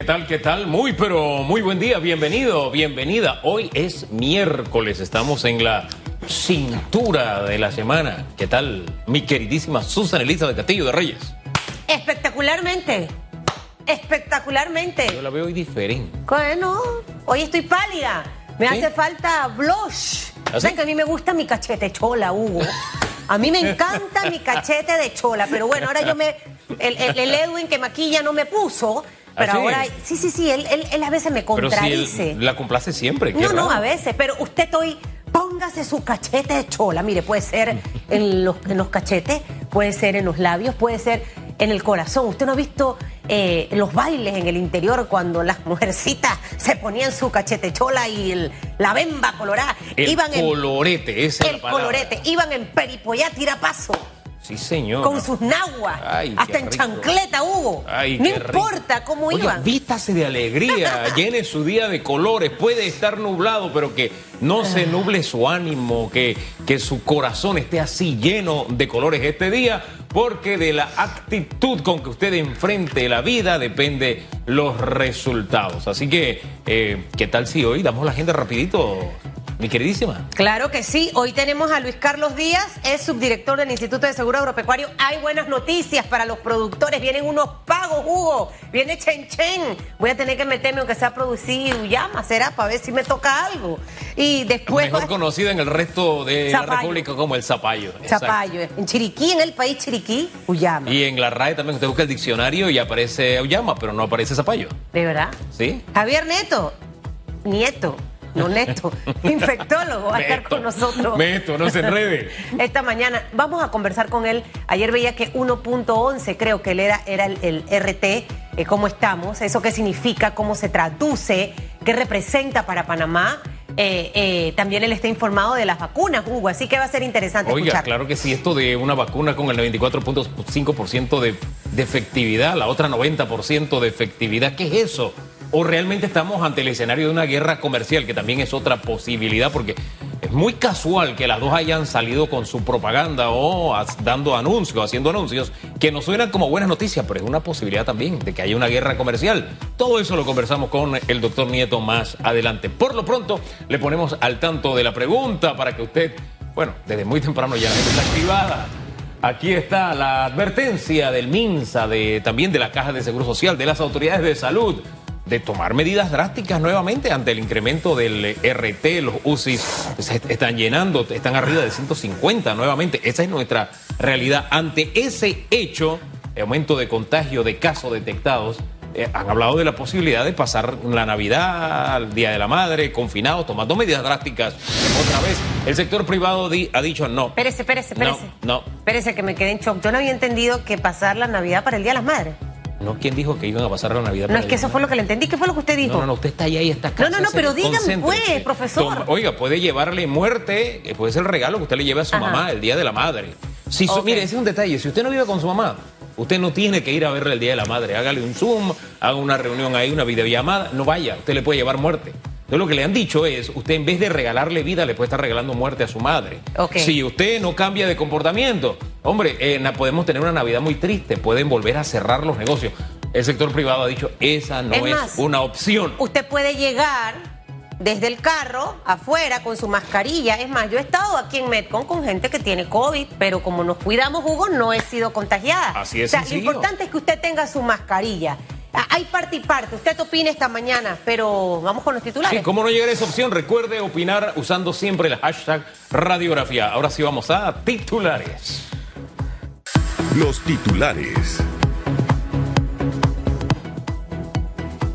¿Qué tal? ¿Qué tal? Muy, pero muy buen día. Bienvenido, bienvenida. Hoy es miércoles. Estamos en la cintura de la semana. ¿Qué tal, mi queridísima Susan Elisa de Castillo de Reyes? Espectacularmente. Espectacularmente. Yo la veo hoy diferente. Bueno, hoy estoy pálida. Me ¿Sí? hace falta blush. ¿Ah, ¿Saben sí? que a mí me gusta mi cachete chola, Hugo? A mí me encanta mi cachete de chola, pero bueno, ahora yo me. El, el- el Edwin que maquilla no me puso, pero ¿Ah, sí? ahora. Sí, sí, sí, él, él- él a veces me Pero si contradice. él la complace siempre. No, no, a veces, pero usted hoy póngase su cachete de chola. Mire, puede ser en los, en los cachetes, puede ser en los labios, puede ser en el corazón. Usted no ha visto eh, los bailes en el interior cuando las mujercitas se ponían su cachete chola y el- la bemba colorada. El iban en colorete, esa es el la colorete, iban en peripollá tirapaso. Sí, señor. Con sus naguas, Ay, hasta en rico. chancleta, Hugo. Ay, no rico. importa cómo Oye, iban. vístase de alegría, llene su día de colores. Puede estar nublado, pero que no se nuble su ánimo, que, que su corazón esté así lleno de colores este día, porque de la actitud con que usted enfrente la vida depende los resultados. Así que, eh, ¿qué tal si hoy damos la agenda rapidito, mi queridísima? Claro que sí. Hoy tenemos a Luis Carlos Díaz, es subdirector del Instituto de Seguro Agropecuario. Hay buenas noticias para los productores. Vienen unos pagos, Hugo. Viene Chen Chen. Voy a tener que meterme aunque sea producir Uyama, será, para ver si me toca algo. Y después... Mejor conocida en el resto de la República como el zapallo. Exacto. Zapallo. En Chiriquí, en el país Chiriquí, Uyama. Y en la RAE también usted busca el diccionario y aparece Auyama, pero no aparece Zapallo. ¿De verdad? ¿Sí? Javier Neto. Nieto. No Neto. Infectólogo. Va a estar con nosotros. Meto, no se enrede. esta mañana. Vamos a conversar con él. Ayer veía que 1.11 creo que él era, era el, el RT, eh, cómo estamos, eso qué significa, cómo se traduce, qué representa para Panamá. Eh, eh, también él está informado de las vacunas, Hugo, así que va a ser interesante Oiga, escuchar. claro que sí, esto de una vacuna con el 94.5% de, de efectividad, la otra 90% de efectividad, ¿qué es eso? ¿O realmente estamos ante el escenario de una guerra comercial, que también es otra posibilidad? Porque es muy casual que las dos hayan salido con su propaganda o dando anuncios, haciendo anuncios, que nos suenan como buenas noticias, pero es una posibilidad también de que haya una guerra comercial. Todo eso lo conversamos con el doctor Nieto más adelante. Por lo pronto, le ponemos al tanto de la pregunta para que usted, bueno, desde muy temprano ya está activada. Aquí está la advertencia del MINSA, de, también de la Caja de Seguro Social, de las autoridades de salud, de tomar medidas drásticas nuevamente ante el incremento del RT. Los UCIs se están llenando, están arriba de 150 nuevamente. Esa es nuestra realidad. Ante ese hecho, el aumento de contagio de casos detectados, eh, han hablado de la posibilidad de pasar la Navidad, el Día de la Madre, confinados, tomando medidas drásticas. Otra vez, el sector privado di- ha dicho no. Espérese, espérese, No, espérese. no. Espérese que me quedé en shock. Yo no había entendido que pasar la Navidad para el Día de las Madres. No, ¿quién dijo que iban a pasar la Navidad? No, es que eso fue lo que le entendí. ¿Qué fue lo que usted dijo? No, no, no, usted está allá y está acá. No, no, no, pero digan, pues, profesor. Toma- oiga, puede llevarle muerte, eh, puede ser el regalo que usted le lleve a su Ajá. mamá el Día de la Madre. Si su-. Mire, ese es un detalle. Si usted no vive con su mamá, usted no tiene que ir a verle el Día de la Madre. Hágale un Zoom, haga una reunión ahí, una videollamada. No vaya, usted le puede llevar muerte. Entonces lo que le han dicho es, usted en vez de regalarle vida, le puede estar regalando muerte a su madre. Si usted no cambia de comportamiento, hombre, eh, podemos tener una Navidad muy triste, pueden volver a cerrar los negocios. El sector privado ha dicho, esa no Es es, más, una opción. Usted puede llegar desde el carro afuera con su mascarilla. Es más, yo he estado aquí en Metcon con gente que tiene COVID, pero como nos cuidamos, Hugo, no he sido contagiada. Así es O sea, lo importante es que usted tenga su mascarilla. Ah, Hay parte y parte. Usted opina esta mañana, pero vamos con los titulares. Sí, ¿cómo no llegar a esa opción? Recuerde opinar usando siempre el hashtag radiografía. Ahora sí vamos a titulares. Los titulares.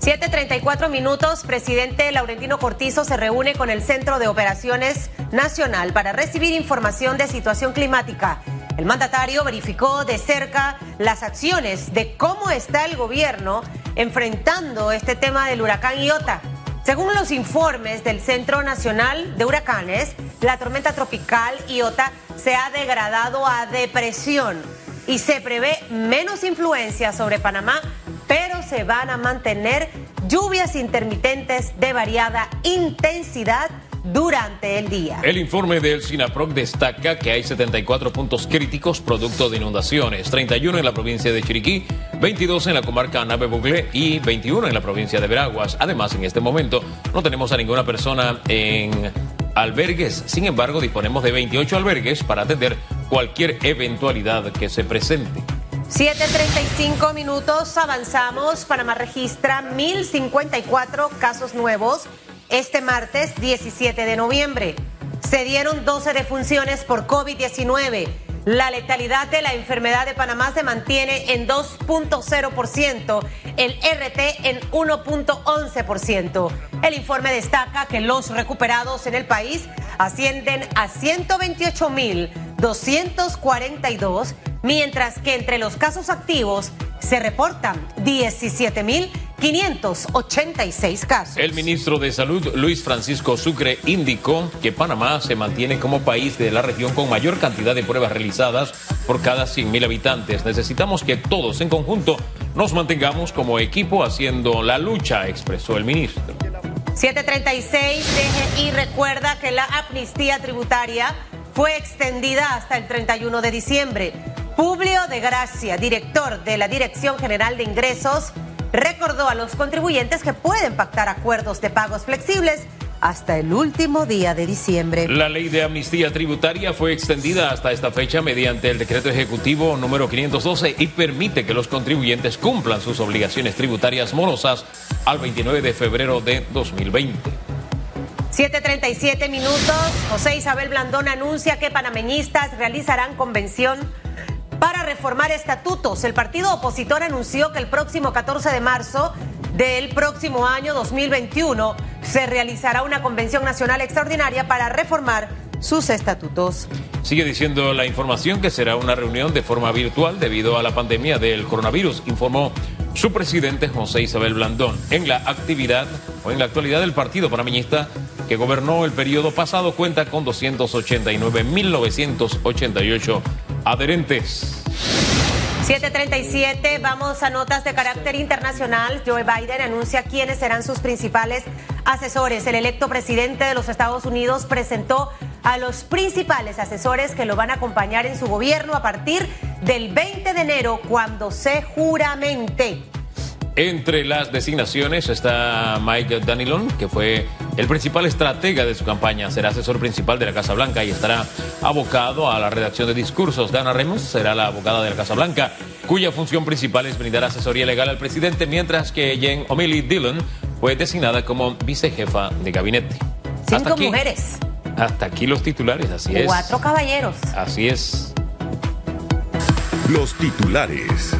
7.34 minutos, presidente Laurentino Cortizo se reúne con el Centro de Operaciones Nacional para recibir información de situación climática. El mandatario verificó de cerca las acciones de cómo está el gobierno enfrentando este tema del huracán Iota. Según los informes del Centro Nacional de Huracanes, la tormenta tropical Iota se ha degradado a depresión y se prevé menos influencia sobre Panamá, pero se van a mantener lluvias intermitentes de variada intensidad durante el día. El informe del SINAPROC destaca que hay 74 puntos críticos producto de inundaciones, 31 en la provincia de Chiriquí, 22 en la comarca Nave Buglé y 21 en la provincia de Veraguas. Además, en este momento no tenemos a ninguna persona en albergues. Sin embargo, disponemos de 28 albergues para atender cualquier eventualidad que se presente. 7.35 minutos, avanzamos. Panamá registra 1.054 casos nuevos este martes 17 de noviembre. Se dieron 12 defunciones por COVID-19. La letalidad de la enfermedad de Panamá se mantiene en 2.0%, el RT en 1.11%. El informe destaca que los recuperados en el país ascienden a 128.242, mientras que entre los casos activos se reportan 17.586 casos. El ministro de Salud, Luis Francisco Sucre, indicó que Panamá se mantiene como país de la región con mayor cantidad de pruebas realizadas por cada 100.000 habitantes. Necesitamos que todos en conjunto nos mantengamos como equipo haciendo la lucha, expresó el ministro. 736 DGI recuerda que la amnistía tributaria fue extendida hasta el 31 de diciembre. Publio de Gracia, director de la Dirección General de Ingresos, recordó a los contribuyentes que pueden pactar acuerdos de pagos flexibles hasta el último día de diciembre. La ley de amnistía tributaria fue extendida hasta esta fecha mediante el decreto ejecutivo número 512 y permite que los contribuyentes cumplan sus obligaciones tributarias morosas al 29 de febrero de 2020. 7.37 minutos. José Isabel Blandón anuncia que panameñistas realizarán convención para reformar estatutos. El partido opositor anunció que el próximo 14 de marzo del próximo año 2021 se realizará una convención nacional extraordinaria para reformar sus estatutos. Sigue diciendo la información que será una reunión de forma virtual debido a la pandemia del coronavirus, informó su presidente José Isabel Blandón. En la actividad o en la actualidad del partido panameñista que gobernó el periodo pasado cuenta con 289.988 adherentes. 737, vamos a notas de carácter internacional. Joe Biden anuncia quiénes serán sus principales asesores. El electo presidente de los Estados Unidos presentó a los principales asesores que lo van a acompañar en su gobierno a partir del 20 de enero, cuando se juramente. Entre las designaciones está Mike Danilon, que fue el principal estratega de su campaña. Será asesor principal de la Casa Blanca y estará abocado a la redacción de discursos. Dana Remus será la abogada de la Casa Blanca, cuya función principal es brindar asesoría legal al presidente, mientras que Jen O'Malley Dillon fue designada como vicejefa de gabinete. Cinco mujeres. Hasta aquí los titulares, así es. Cuatro caballeros. Así es. Los titulares.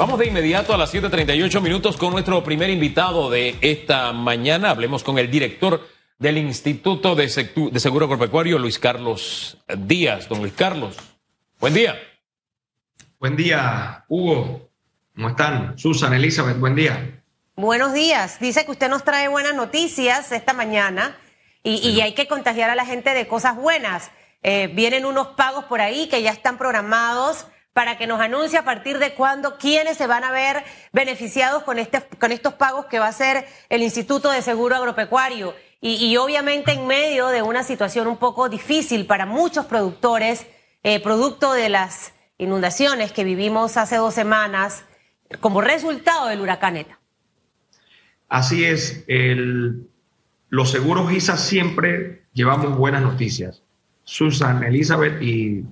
Vamos de inmediato a las 7:38 minutos con nuestro primer invitado de esta mañana. Hablemos con el director del Instituto de, Seguro Agropecuario, Luis Carlos Díaz. Don Luis Carlos, buen día. Buen día, Hugo. ¿Cómo están? Susan, Elizabeth, buen día. Buenos días. Dice que usted nos trae buenas noticias esta mañana y, hay que contagiar a la gente de cosas buenas. Eh, vienen unos pagos por ahí que ya están programados para que nos anuncie a partir de cuándo quiénes se van a ver beneficiados con, este, con estos pagos que va a hacer el Instituto de Seguro Agropecuario. Y, obviamente en medio de una situación un poco difícil para muchos productores, eh, producto de las inundaciones que vivimos hace dos semanas como resultado del huracán ETA. Así es, los seguros ISA siempre llevamos buenas noticias. Susan, Elizabeth y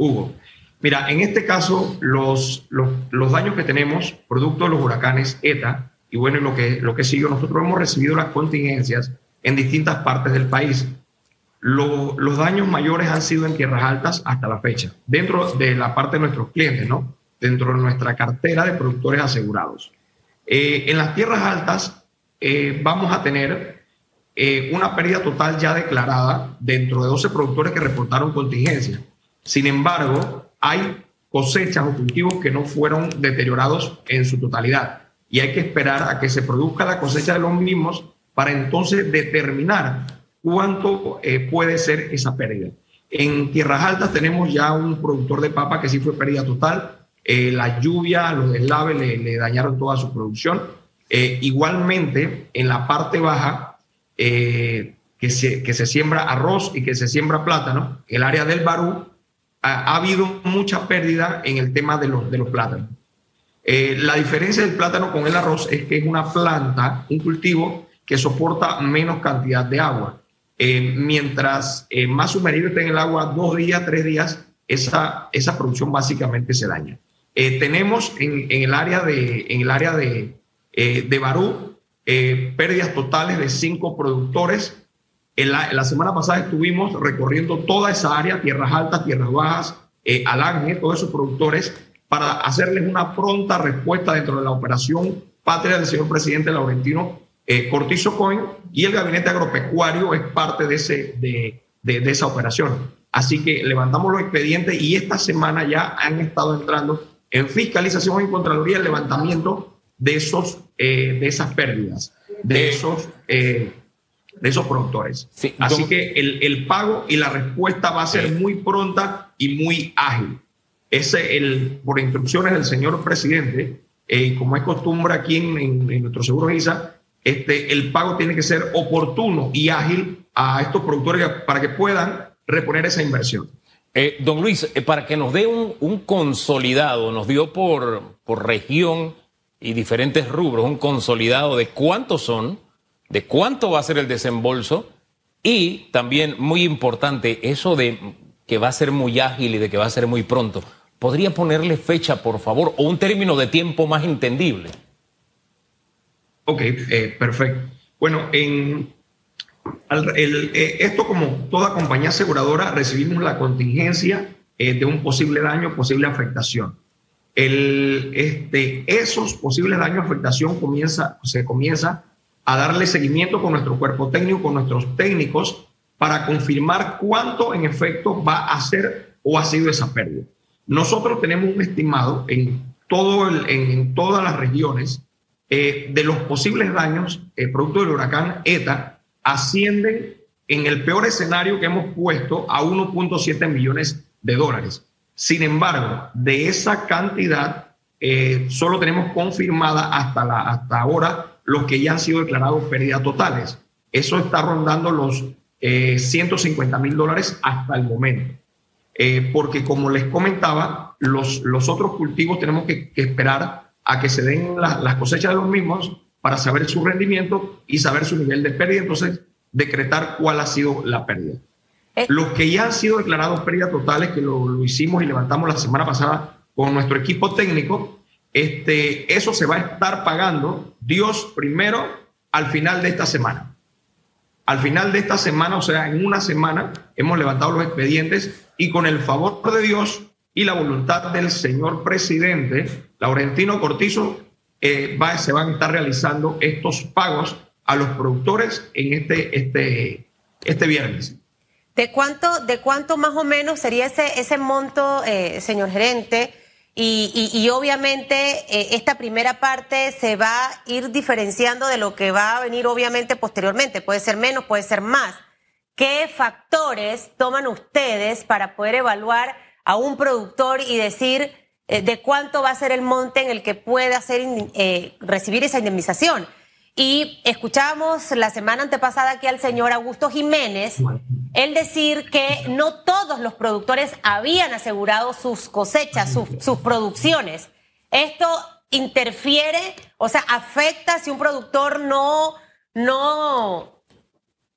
Hugo. Mira, en este caso, los, los, daños que tenemos, producto de los huracanes ETA, y bueno, lo que, lo que siguió, nosotros hemos recibido las contingencias en distintas partes del país. los daños mayores han sido en tierras altas hasta la fecha, dentro de la parte de nuestros clientes, ¿no? Dentro de nuestra cartera de productores asegurados. Eh, en las tierras altas eh, vamos a tener eh, una pérdida total ya declarada dentro de 12 productores que reportaron contingencia. Sin embargo, hay cosechas o cultivos que no fueron deteriorados en su totalidad y hay que esperar a que se produzca la cosecha de los mismos para entonces determinar cuánto eh, puede ser esa pérdida. En tierras altas tenemos ya un productor de papa que sí fue pérdida total. Eh, la lluvia, los deslaves le, dañaron toda su producción. igualmente, en la parte baja, que, se, que se siembra arroz y que se siembra plátano, el área del Barú, ha, habido mucha pérdida en el tema de los, plátanos. la diferencia del plátano con el arroz es que es una planta, un cultivo que soporta menos cantidad de agua. Eh, mientras eh, más sumergido esté en el agua dos días, tres días, esa, esa producción básicamente se daña. Eh, tenemos en, en, el área de, en el área de, de Barú pérdidas totales de cinco productores. En la, la, semana pasada estuvimos recorriendo toda esa área, tierras altas, tierras bajas, Alange, todos esos productores, para hacerles una pronta respuesta dentro de la operación patria del señor presidente Laurentino eh, Cortizo Coin y el gabinete agropecuario es parte de, ese, de, de, esa operación. Así que levantamos los expedientes y esta semana ya han estado entrando en fiscalización y Contraloría el levantamiento de, esos, eh, de esas pérdidas, de, esos, eh, de esos productores. Así que el, el, pago y la respuesta va a ser muy pronta y muy ágil. Ese, el, por instrucciones del señor presidente, como es costumbre aquí en, en nuestro seguro ISA, este, el pago tiene que ser oportuno y ágil a estos productores para que puedan reponer esa inversión. Eh, don Luis, eh, para que nos dé un, consolidado, nos dio por, por región y diferentes rubros un consolidado de cuántos son, de cuánto va a ser el desembolso y también muy importante eso de que va a ser muy ágil y de que va a ser muy pronto. ¿Podría ponerle fecha, por favor, o un término de tiempo más entendible? Ok, eh, perfecto. Bueno, en eh, esto como toda compañía aseguradora recibimos la contingencia eh, de un posible daño, posible afectación. El, este, esos posibles daños, afectación comienza, se comienza a darle seguimiento con nuestro cuerpo técnico, con nuestros técnicos, para confirmar cuánto en efecto va a ser o ha sido esa pérdida. Nosotros tenemos un estimado en, todo en todas las regiones eh, de los posibles daños eh, producto del huracán ETA ascienden en el peor escenario que hemos puesto a 1.7 millones de dólares. Sin embargo, de esa cantidad, eh, solo tenemos confirmada hasta, la, hasta ahora los que ya han sido declarados pérdidas totales. Eso está rondando los 150 mil dólares hasta el momento. porque como les comentaba, los, los otros cultivos tenemos que, que esperar a que se den las cosechas de los mismos para saber su rendimiento y saber su nivel de pérdida, entonces decretar cuál ha sido la pérdida. Eh. Los que ya han sido declarados pérdidas totales, que lo, hicimos y levantamos la semana pasada con nuestro equipo técnico, este, eso se va a estar pagando Dios primero al final de esta semana. Al final de esta semana, o sea, en una semana, hemos levantado los expedientes y con el favor de Dios y la voluntad del señor presidente Laurentino Cortizo, eh, se van a estar realizando estos pagos a los productores en este, este, este viernes. ¿De cuánto, ¿De cuánto más o menos sería ese, ese monto, eh, señor gerente? Y, y, obviamente eh, esta primera parte se va a ir diferenciando de lo que va a venir obviamente posteriormente. Puede ser menos, puede ser más. ¿Qué factores toman ustedes para poder evaluar a un productor y decir eh, de cuánto va a ser el monte en el que puede hacer, eh, recibir esa indemnización. Y escuchamos la semana antepasada aquí al señor Augusto Jiménez, él decir que no todos los productores habían asegurado sus cosechas, sus producciones. Esto interfiere, o sea, afecta si un productor no, no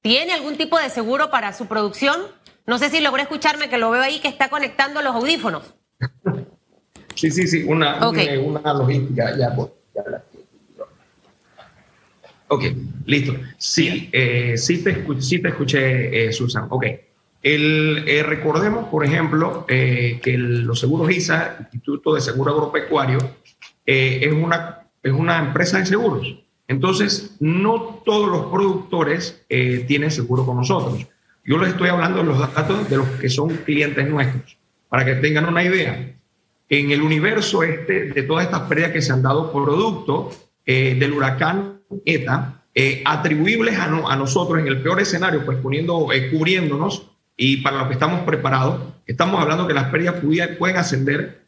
tiene algún tipo de seguro para su producción. No sé si logré escucharme, que lo veo ahí que está conectando los audífonos. Sí, sí, sí, una, una, logística ya, Ok, listo. Sí, eh, sí, te, sí te escuché, eh, Susan. Ok. El, eh, recordemos, por ejemplo, que los seguros ISA, Instituto de Seguro Agropecuario, es, una, es una empresa de seguros. Entonces, no todos los productores tienen seguro con nosotros. Yo les estoy hablando de los datos de los que son clientes nuestros, para que tengan una idea en el universo este de todas estas pérdidas que se han dado producto eh, del huracán ETA, eh, atribuibles a, nosotros en el peor escenario, pues poniendo, eh, cubriéndonos y para lo que estamos preparados, estamos hablando que las pérdidas pueden ascender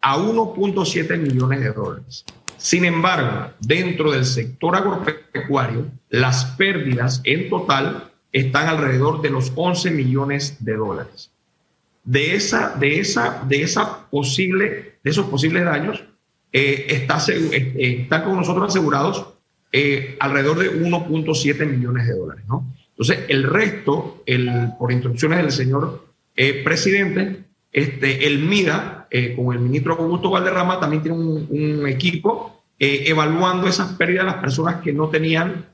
a 1.7 millones de dólares. Sin embargo, dentro del sector agropecuario, las pérdidas en total están alrededor de los 11 millones de dólares. De, esa, de, esa, de, esa posible, de esos posibles daños, eh, está, eh, están con nosotros asegurados eh, alrededor de 1.7 millones de dólares. ¿no? Entonces, el resto, el, por instrucciones del señor presidente, este, el MIDA, con el ministro Augusto Valderrama, también tiene un, equipo evaluando esas pérdidas de las personas que no tenían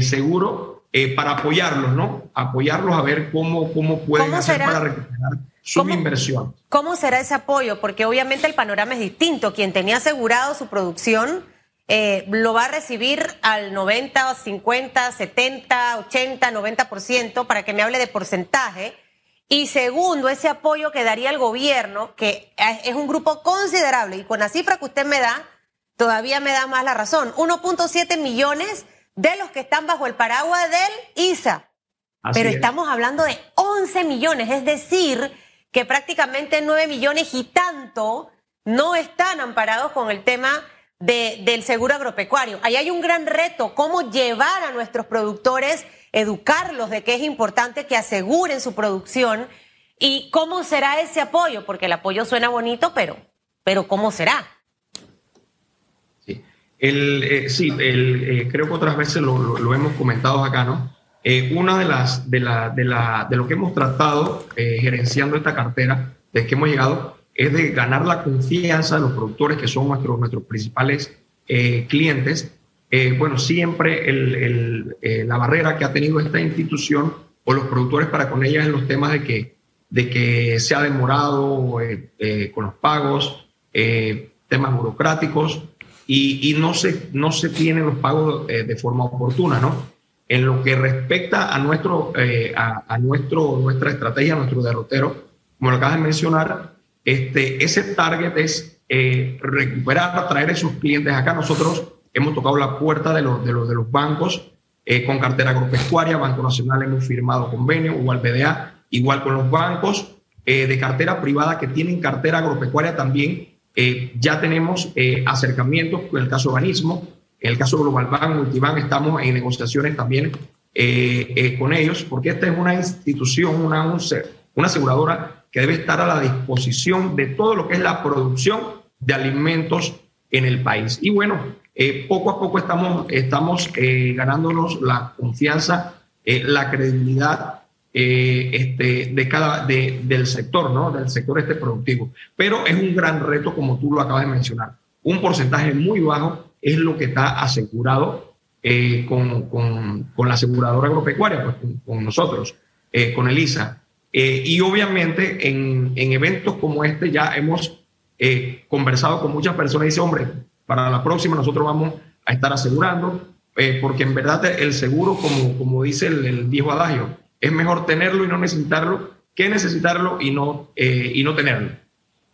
seguro para apoyarlos, ¿no? Apoyarlos a ver cómo, cómo pueden hacer para recuperar su inversión. ¿Cómo será ese apoyo? Porque obviamente el panorama es distinto. Quien tenía asegurado su producción eh, lo va a recibir al 90, 50, 70, 80, 90%, para que me hable de porcentaje. Y segundo, ese apoyo que daría el gobierno, que es un grupo considerable, y con la cifra que usted me da, todavía me da más la razón. 1.7 millones de los que están bajo el paraguas del ISA. Pero estamos hablando de 11 millones, es decir, que prácticamente 9 millones y tanto no están amparados con el tema del seguro agropecuario. Ahí hay un gran reto, cómo llevar a nuestros productores, educarlos de que es importante que aseguren su producción y cómo será ese apoyo, porque el apoyo suena bonito, pero, pero ¿cómo será? Sí, el, eh, sí el, eh, creo que otras veces lo, lo, hemos comentado acá, ¿no? Eh, una de las de, la, de, la, de lo que hemos tratado gerenciando esta cartera, de que hemos llegado es de ganar la confianza de los productores que son nuestros, nuestros principales eh, clientes. Eh, bueno, siempre el, eh, la barrera que ha tenido esta institución o los productores para con ella en los temas de que, de que se ha demorado con los pagos, temas burocráticos y, y, no, se, no se tienen los pagos de forma oportuna, ¿no? En lo que respecta a, nuestro, a, a, nuestro, nuestra estrategia, nuestro derrotero, como lo acabas de mencionar, este, ese target es eh, recuperar, traer esos clientes acá. Nosotros hemos tocado la puerta de los, de los, de los bancos eh, con cartera agropecuaria, Banco Nacional hemos firmado convenio, igual BDA, igual con los bancos eh, de cartera privada que tienen cartera agropecuaria también. ya tenemos acercamientos con el caso Banismo, en el caso Global Bank, Multibank, estamos en negociaciones también con ellos, porque esta es una institución, una, aseguradora que debe estar a la disposición de todo lo que es la producción de alimentos en el país. Y bueno, eh, poco a poco estamos, eh, ganándonos la confianza, eh, la credibilidad este, de cada, de, del sector, ¿no? Del sector este productivo. Pero es un gran reto, como tú lo acabas de mencionar. Un porcentaje muy bajo es lo que está asegurado con, con, con, la aseguradora agropecuaria, pues, con, nosotros, con ELISA. Eh, y obviamente en, en, eventos como este ya hemos eh, conversado con muchas personas y dice, hombre, para la próxima nosotros vamos a estar asegurando, eh, porque en verdad el seguro, como, como dice el, viejo adagio, es mejor tenerlo y no necesitarlo que necesitarlo y no, y no tenerlo.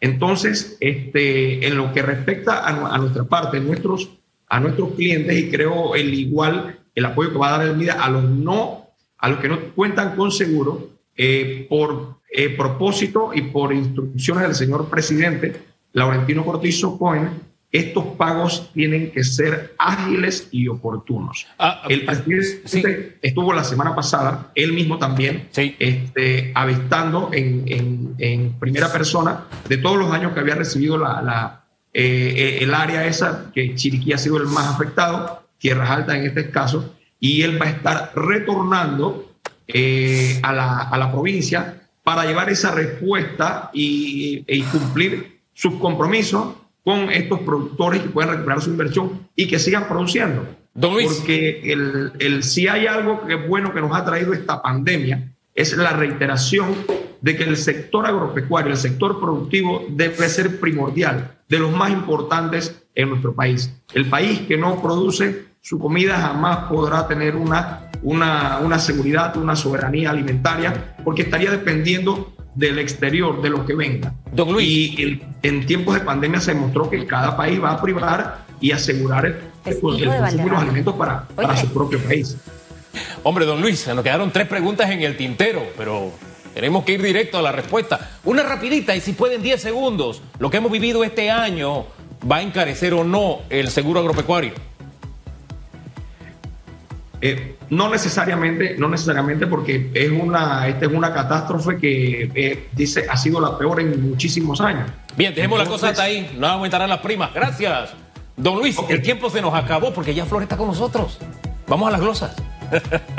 Entonces, este, en lo que respecta a, nuestra parte, nuestros, a nuestros clientes, y creo el igual, el apoyo que va a dar el MIDA a los no, a los que no cuentan con seguro, eh, por eh, propósito y por instrucciones del señor presidente Laurentino Cortizo Cohen, estos pagos tienen que ser ágiles y oportunos. Ah, ah, el presidente estuvo la semana pasada, él mismo también, este, avistando en, en, primera persona de todos los años que había recibido la, la eh, el área esa, que Chiriquí ha sido el más afectado, Tierras Altas en este caso, y él va a estar retornando eh, a, la, a, la, provincia para llevar esa respuesta y, y, cumplir sus compromisos con estos productores que puedan recuperar su inversión y que sigan produciendo. Porque el, el, si hay algo que es bueno que nos ha traído esta pandemia es la reiteración de que el sector agropecuario, el sector productivo debe ser primordial, de los más importantes en nuestro país. El país que no produce su comida jamás podrá tener una una, una seguridad, una soberanía alimentaria, porque estaría dependiendo del exterior, de lo que venga. Y en, tiempos de pandemia se demostró que cada país va a privar y asegurar el, el consumo de los alimentos para, para, su propio país. Hombre, don Luis, nos quedaron tres preguntas en el tintero, pero tenemos que ir directo a la respuesta. Una rapidita y si pueden 10 segundos. Lo que hemos vivido este año va a encarecer o no el seguro agropecuario? Eh, no necesariamente, no necesariamente porque es una, esta es una catástrofe que eh, dice ha sido la peor en muchísimos años. Bien, dejemos la cosa hasta ahí, no aumentarán las primas. Gracias. Don Luis, el tiempo se nos acabó porque ya Flor está con nosotros. Vamos a las glosas.